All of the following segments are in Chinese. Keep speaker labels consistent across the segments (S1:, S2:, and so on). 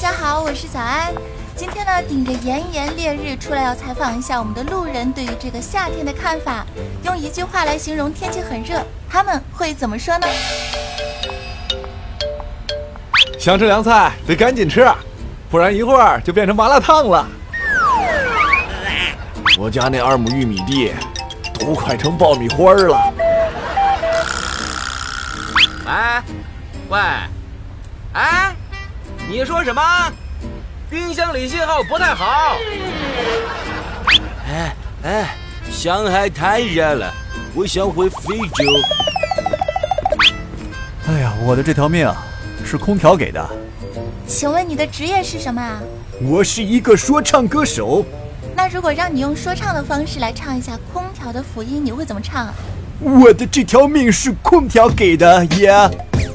S1: 家好，我是小安。今天呢，顶着炎炎烈日出来要采访一下我们的路人对于这个夏天的看法。用一句话来形容天气很热，他们会怎么说呢？
S2: 想吃凉菜得赶紧吃，不然一会儿就变成麻辣烫了。我家那二亩玉米地都快成爆米花了。
S3: 喂，喂，哎，你说什么？冰箱里信号不太好。
S4: 哎哎，上海太热了，我想回非洲。
S5: 哎呀，我的这条命是空调给的。
S1: 请问你的职业是什么啊？
S5: 我是一个说唱歌手。
S1: 那如果让你用说唱的方式来唱一下空调的福音，你会怎么唱？
S5: 我的这条命是空调给的，Yeah。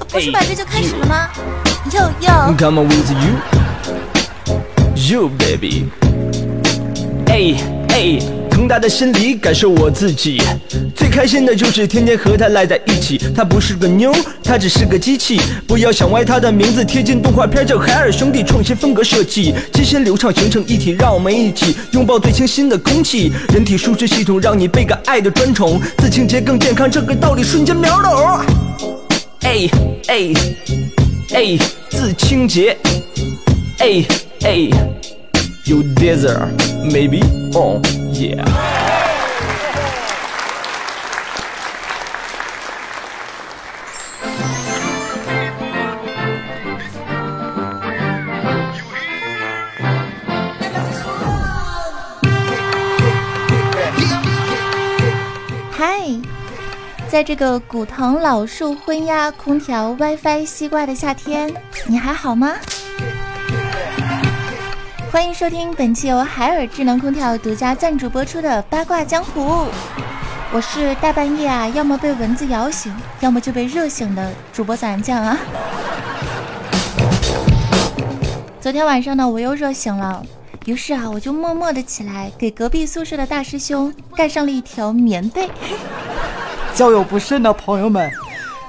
S1: 不是吧，这就开始了吗？Yo yo。
S3: Come on with you, you baby。
S6: 哎哎，从他的心里感受我自己，最开心的就是天天和他赖在一起。他不是个妞，他只是个机器。不要想歪他的名字，贴近动画片叫海尔兄弟，创新风格设计，机械流畅形成一体，让我们一起拥抱最清新的空气。人体舒适系统让你倍感爱的专宠，自清洁更健康，这个道理瞬间秒懂。哎哎哎，自清洁，哎哎。You desire, maybe? Oh, yeah.
S1: 在这个古藤老树昏鸦、空调、WiFi、西瓜的夏天，你还好吗？欢迎收听本期由海尔智能空调独家赞助播出的《八卦江湖》，我是大半夜啊，要么被蚊子咬醒，要么就被热醒的主播伞酱啊。昨天晚上呢，我又热醒了，于是啊，我就默默的起来，给隔壁宿舍的大师兄盖上了一条棉被。
S7: 交友不慎的朋友们，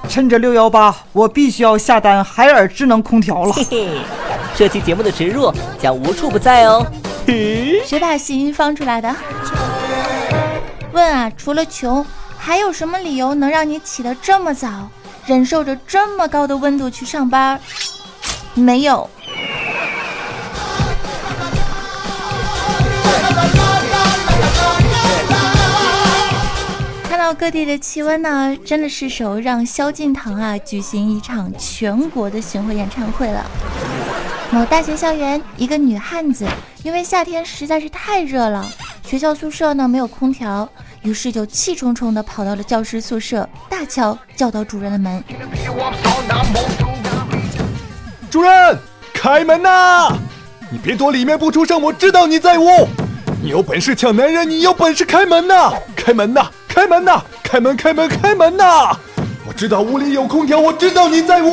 S7: 趁着六幺八，我必须要下单海尔智能空调了。
S8: 嘿嘿，这期节目的植入将无处不在哦。
S1: 谁把谐音放出来的？问啊，除了穷，还有什么理由能让你起得这么早，忍受着这么高的温度去上班？没有。各地的气温呢，真的是时候让萧敬腾啊举行一场全国的巡回演唱会了。某大学校园，一个女汉子因为夏天实在是太热了，学校宿舍呢没有空调，于是就气冲冲地跑到了教师宿舍，大敲教导主任的门。
S2: 主任，开门呐！你别躲里面不出声，我知道你在屋。你有本事抢男人，你有本事开门呐！开门呐！开门呐！开门开门开门呐！我知道屋里有空调，我知道你在屋。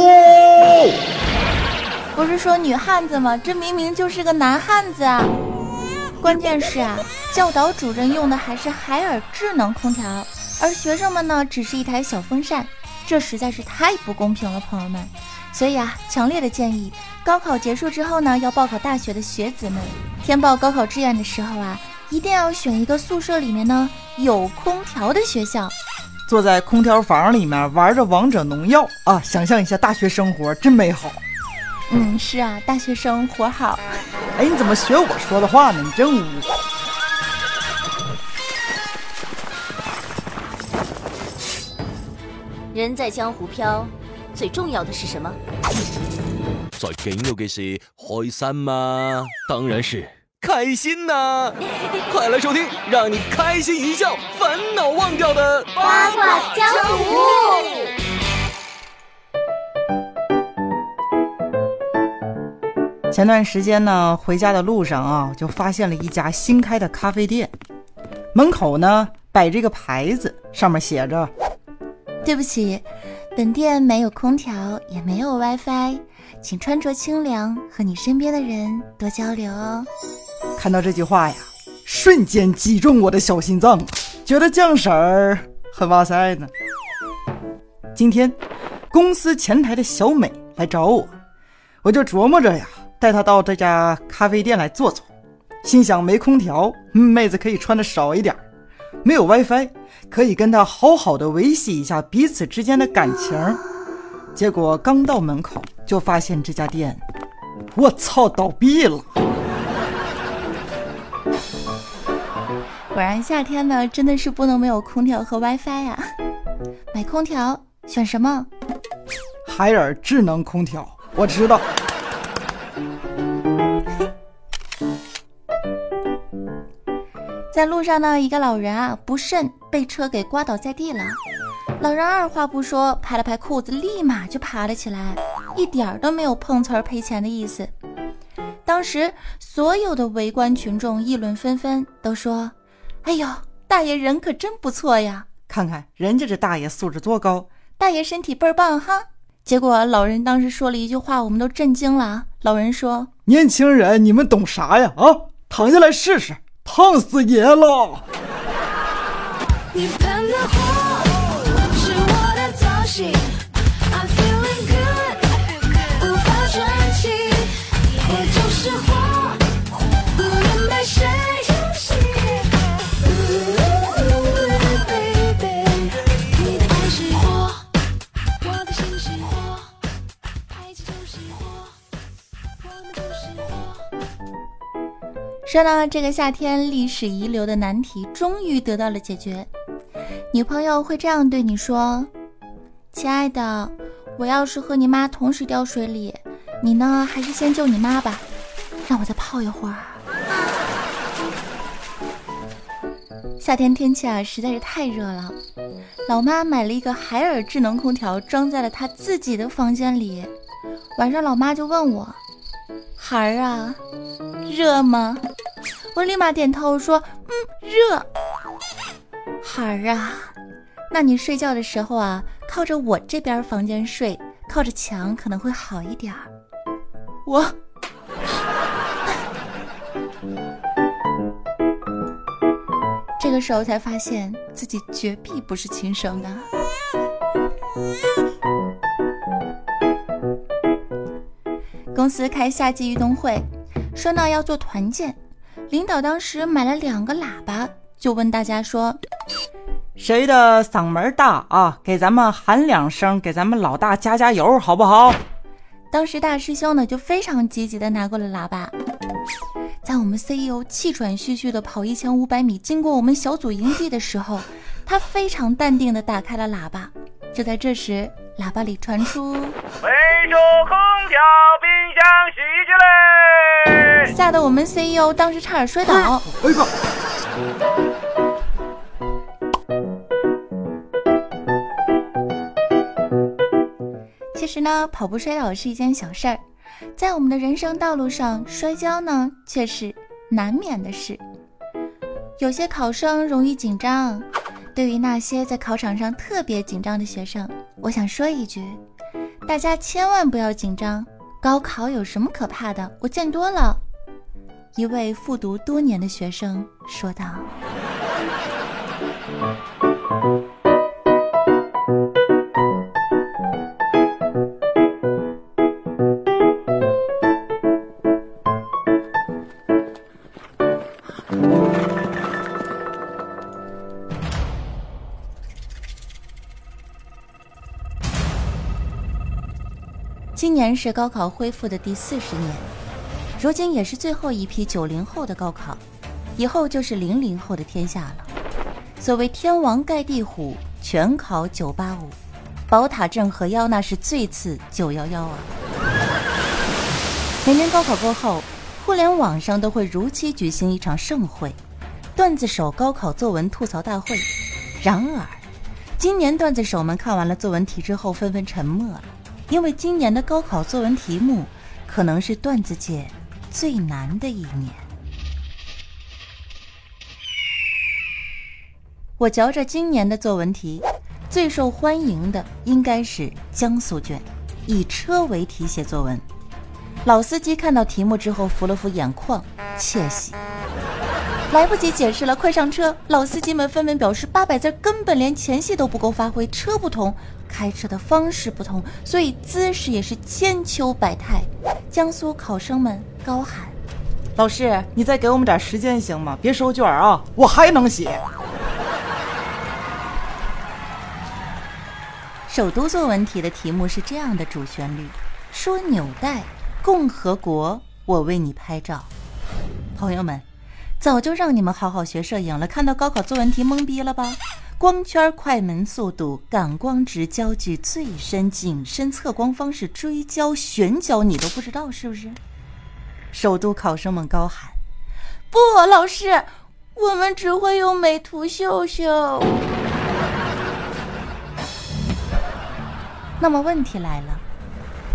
S1: 不是说女汉子吗？这明明就是个男汉子啊！关键是啊，教导主任用的还是海尔智能空调，而学生们呢，只是一台小风扇，这实在是太不公平了，朋友们。所以啊，强烈的建议，高考结束之后呢，要报考大学的学子们，填报高考志愿的时候啊，一定要选一个宿舍里面呢有空调的学校。
S7: 坐在空调房里面玩着王者农药啊，想象一下大学生活真美好。
S1: 嗯，是啊，大学生活好。
S7: 哎，你怎么学我说的话呢？你真污。
S9: 人在江湖飘，最重要的是什么？
S4: 最紧要嘅事開心嗎？當然是開心呐、快来收听让你开心一笑、烦恼忘掉的
S9: 八卦江湖。
S7: 前段时间呢，回家的路上啊，就发现了一家新开的咖啡店，门口呢摆着一个牌子，上面写着
S1: 对不起，本店没有空调，也没有 WiFi，请穿着清凉，和你身边的人多交流哦。
S7: 看到这句话呀，瞬间击中我的小心脏，觉得酱婶儿很哇塞呢。今天公司前台的小美来找我，我就琢磨着呀，带她到这家咖啡店来坐坐，心想没空调，妹子可以穿的少一点；没有 WiFi，可以跟她好好的维系一下彼此之间的感情。结果刚到门口，就发现这家店，我操，倒闭了！
S1: 果然夏天呢，真的是不能没有空调和 WiFi 呀。买空调选什么？
S7: 海尔智能空调，我知道。
S1: 在路上呢，一个老人啊不慎被车给刮倒在地了。老人二话不说，拍了拍裤子，立马就爬了起来，一点儿都没有碰瓷儿赔钱的意思。当时所有的围观群众议论纷纷，都说：“哎呦，大爷人可真不错呀！
S7: 看看人家这大爷素质多高，
S1: 大爷身体倍儿棒哈！”结果老人当时说了一句话，我们都震惊了。老人说：“
S7: 年轻人，你们懂啥呀？啊，躺下来试试，烫死爷了！”
S1: 说呢，这个夏天历史遗留的难题终于得到了解决。女朋友会这样对你说：“亲爱的，我要是和你妈同时掉水里，你呢还是先救你妈吧，让我再泡一会儿。”夏天天气啊实在是太热了，老妈买了一个海尔智能空调，装在了她自己的房间里。晚上老妈就问我：“孩儿啊，热吗？”我立马点头说：“嗯，热。”孩儿啊，那你睡觉的时候啊，靠着我这边房间睡，靠着墙可能会好一点儿。我，这个时候才发现自己绝壁不是亲生的。公司开夏季运动会，说呢要做团建。领导当时买了两个喇叭，就问大家说：“
S7: 谁的嗓门大啊？给咱们喊两声，给咱们老大加加油，好不好？”
S1: 当时大师兄呢就非常积极的拿过了喇叭，在我们 CEO 气喘吁吁的跑一千五百米，经过我们小组营地的时候，他非常淡定的打开了喇叭。就在这时，喇叭里传出：“维
S10: 修空调、冰箱、洗衣机嘞！”
S1: 吓得我们 CEO 当时差点摔倒。哎哥！其实呢，跑步摔倒是一件小事儿，在我们的人生道路上，摔跤呢却是难免的事。有些考生容易紧张，对于那些在考场上特别紧张的学生，我想说一句：大家千万不要紧张。高考有什么可怕的？我见多了。一位复读多年的学生说道：“今年是高考恢复的第四十年。”如今也是最后一批九零后的高考，以后就是零零后的天下了。所谓天王盖地虎，全考九八五，宝塔镇河妖那是最次九幺幺啊！每年高考过后，互联网上都会如期举行一场盛会——段子手高考作文吐槽大会。然而，今年段子手们看完了作文题之后，纷纷沉默了，因为今年的高考作文题目可能是段子界。最难的一年，我嚼着今年的作文题，最受欢迎的应该是江苏卷，以车为题写作文。老司机看到题目之后扶了扶眼眶，窃喜。来不及解释了，快上车！老司机们纷纷表示，八百字根本连前戏都不够发挥。车不同，开车的方式不同，所以姿势也是千秋百态。江苏考生们高喊：“
S7: 老师，你再给我们点时间行吗？别收卷啊，我还能写。”
S1: 首都作文题的题目是这样的主旋律：说纽带，共和国，我为你拍照。朋友们。早就让你们好好学摄影了，看到高考作文题懵逼了吧？光圈、快门速度、感光值、焦距、最深、景深、测光方式、追焦、旋焦，你都不知道是不是？首都考生们高喊：“不，老师，我们只会用美图秀秀。”那么问题来了，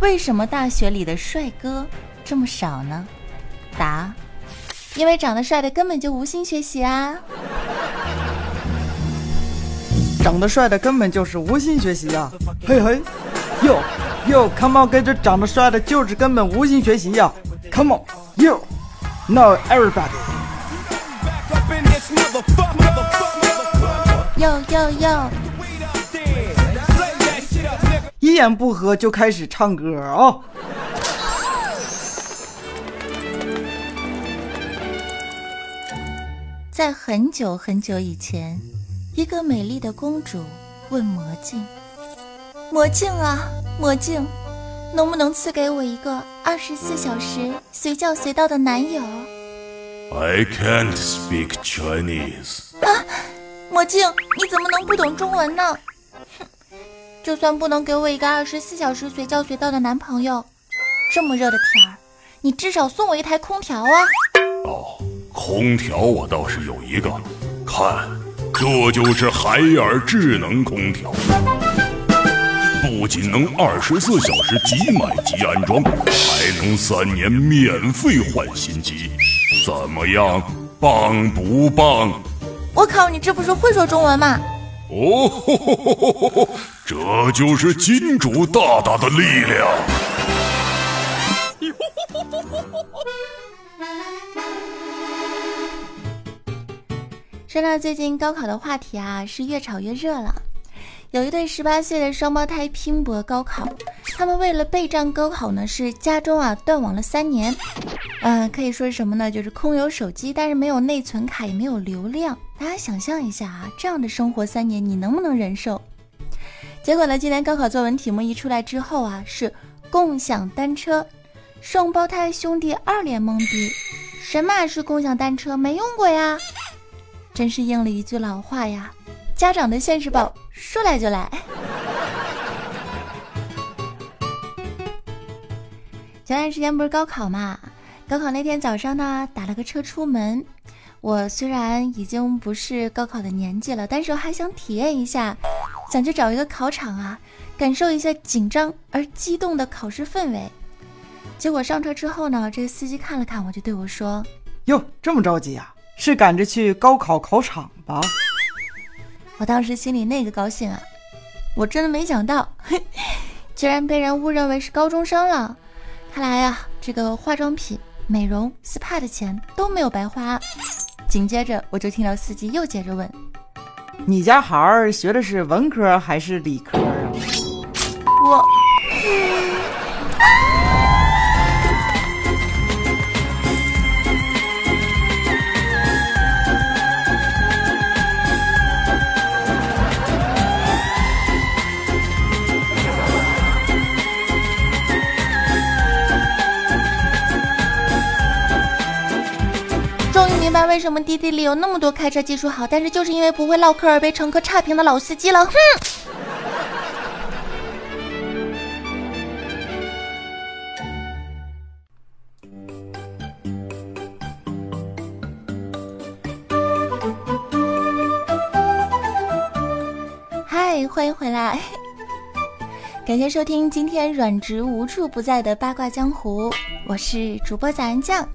S1: 为什么大学里的帅哥这么少呢？答。因为长得帅的根本就无心学习啊！
S7: 长得帅的根本就是无心学习呀！嘿嘿，哟哟，Come on，跟着长得帅的就是根本无心学习呀！Come on，yo，now everybody，
S1: 哟哟哟，
S7: 一言不合就开始唱歌啊！
S1: 在很久很久以前，一个美丽的公主问魔镜：“魔镜啊，魔镜，能不能赐给我一个二十四小时随叫随到的男友
S11: ？”I can't speak Chinese。
S1: 啊，魔镜，你怎么能不懂中文呢？哼，就算不能给我一个二十四小时随叫随到的男朋友，这么热的天儿，你至少送我一台空调啊！
S11: 哦。空调我倒是有一个，看，这就是海尔智能空调，不仅能二十四小时即买即安装，还能三年免费换新机，怎么样，棒不棒？
S1: 我靠，你这不是会说中文吗？
S11: 哦，这就是金主大大的力量。
S1: 说到最近高考的话题啊，是越炒越热了。有一对十八岁的双胞胎拼搏高考，他们为了备战高考呢，是家中啊断网了三年。嗯，可以说是什么呢？就是空有手机，但是没有内存卡，也没有流量。大家想象一下啊，这样的生活三年，你能不能忍受？结果呢，今年高考作文题目一出来之后啊，是共享单车，双胞胎兄弟二脸懵逼，什么是共享单车？没用过呀。真是应了一句老话呀，家长的现实宝说来就来。前段时间不是高考嘛，高考那天早上呢，打了个车出门。我虽然已经不是高考的年纪了，但是我还想体验一下，想去找一个考场啊，感受一下紧张而激动的考试氛围。结果上车之后呢，这个司机看了看我，就对我说：“
S7: 哟，这么着急啊？”是赶着去高考考场吧？
S1: 我当时心里那个高兴啊！我真的没想到，居然被人误认为是高中生了。看来呀，这个化妆品、美容、SPA 的钱都没有白花。紧接着，我就听到司机又接着问：“
S7: 你家孩儿学的是文科还是理科啊？”
S1: 我。为什么滴滴里有那么多开车技术好，但是就是因为不会唠嗑而被乘客差评的老司机了。哼！嗨，欢迎回来，感谢收听今天软直无处不在的八卦江湖，我是主播早安酱。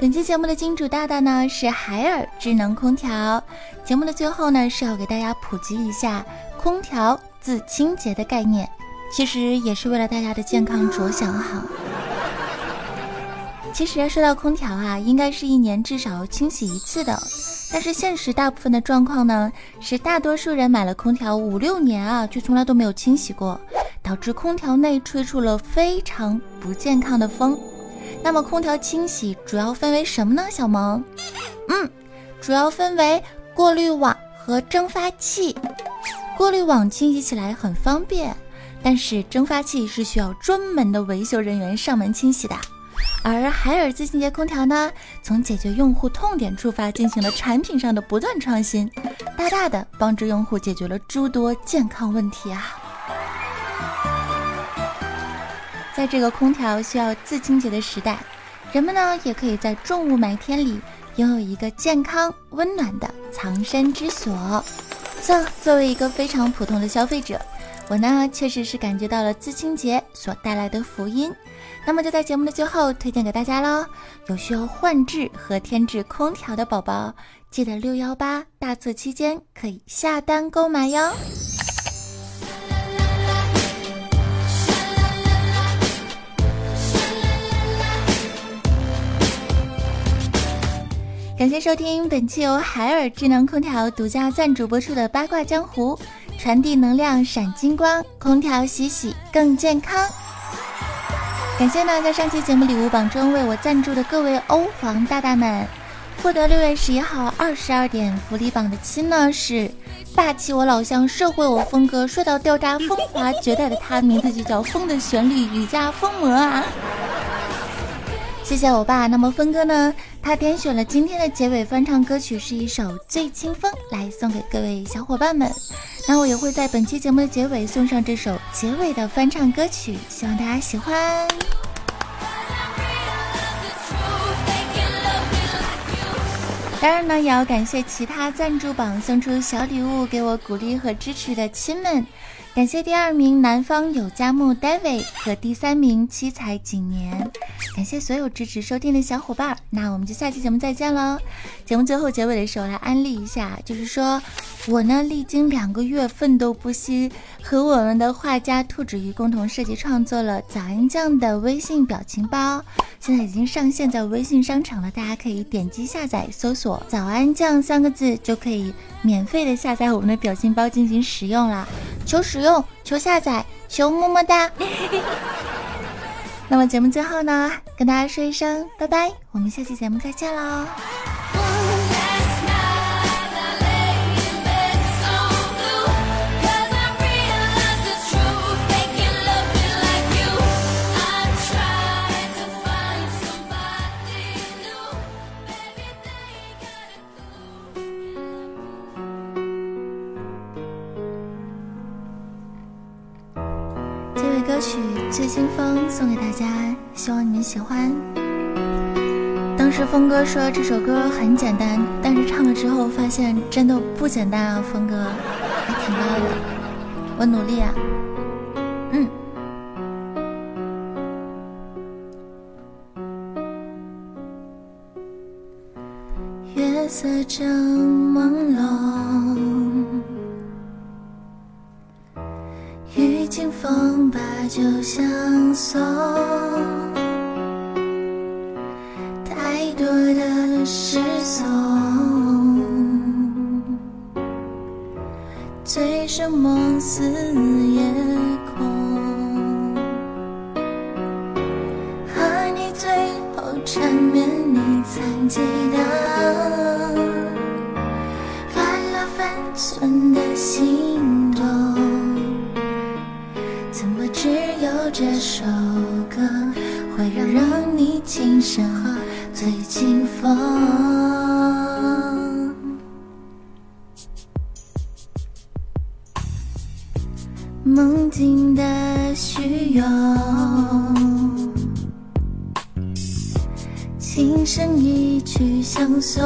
S1: 本期节目的金主大大呢是海尔智能空调。节目的最后呢是要给大家普及一下空调自清洁的概念，其实也是为了大家的健康着想哈。其实说到空调啊，应该是一年至少清洗一次的。但是现实大部分的状况呢，是大多数人买了空调五六年啊，却从来都没有清洗过，导致空调内吹出了非常不健康的风。那么空调清洗主要分为什么呢？小萌，嗯，主要分为过滤网和蒸发器。过滤网清洗起来很方便，但是蒸发器是需要专门的维修人员上门清洗的。而海尔自清洁空调呢，从解决用户痛点出发，进行了产品上的不断创新，大大的帮助用户解决了诸多健康问题啊！在这个空调需要自清洁的时代，人们呢也可以在重雾霾天里拥有一个健康温暖的藏身之所。这作为一个非常普通的消费者，我呢确实是感觉到了自清洁所带来的福音。那么就在节目的最后推荐给大家喽，有需要换制和添置空调的宝宝，记得六幺八大促期间可以下单购买哟。感谢收听本期由海尔智能空调独家赞助播出的《八卦江湖》，传递能量闪金光，空调洗洗更健康。感谢呢，在上期节目礼物榜中为我赞助的各位欧皇大大们，获得六月十一号二十二点福利榜的亲呢是霸气我老乡，社会我风格，帅到掉渣，风华绝代的他，名字就叫风的旋律，雨家疯魔啊！谢谢我爸。那么峰哥呢，他点选了今天的结尾翻唱歌曲是一首《醉清风》，来送给各位小伙伴们。那我也会在本期节目的结尾送上这首结尾的翻唱歌曲，希望大家喜欢。当然呢，也要感谢其他赞助榜送出小礼物给我鼓励和支持的亲们。感谢第二名南方有佳木 David 和第三名七彩景年，感谢所有支持收听的小伙伴，那我们就下期节目再见喽。节目最后结尾的时候来安利一下，就是说我呢历经两个月奋斗不息，和我们的画家兔子鱼共同设计创作了早安酱的微信表情包，现在已经上线在微信商城了，大家可以点击下载，搜索早安酱三个字就可以免费的下载我们的表情包进行使用啦，求使用。求下载，求么么哒。那么节目最后呢，跟大家说一声拜拜，我们下期节目再见喽。清风》送给大家，希望你们喜欢。当时峰哥说这首歌很简单，但是唱了之后发现真的不简单啊！峰哥还挺高的，我努力啊。嗯。月色正朦我就相送琴声和醉清风，梦境的虚有，琴声一曲相送。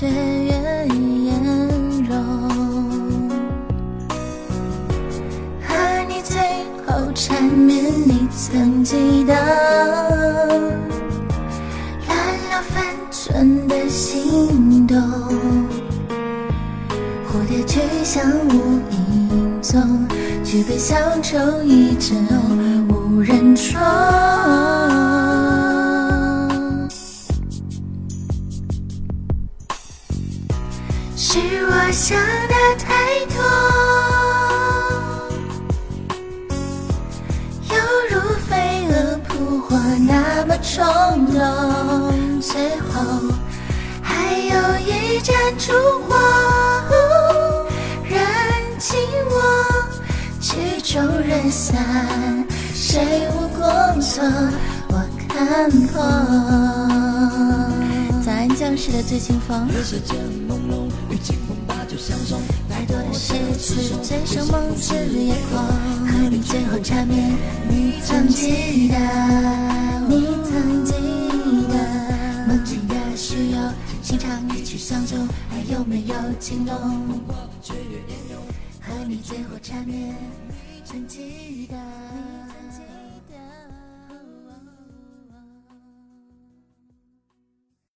S1: 雪月颜容，和你最后缠绵，你曾记得，乱了分寸的心动，蝴蝶去向无影踪，举杯消愁一枕无人窗。烛火，燃尽我曲终人散，谁无过错？我看破。
S12: 早安，将士的醉清风。
S1: 太多的诗词，醉生梦死也过。和你最后缠绵，你曾记得，你曾记得，心唱一曲相送，还有没有情浓？和你最后缠绵，你曾记得。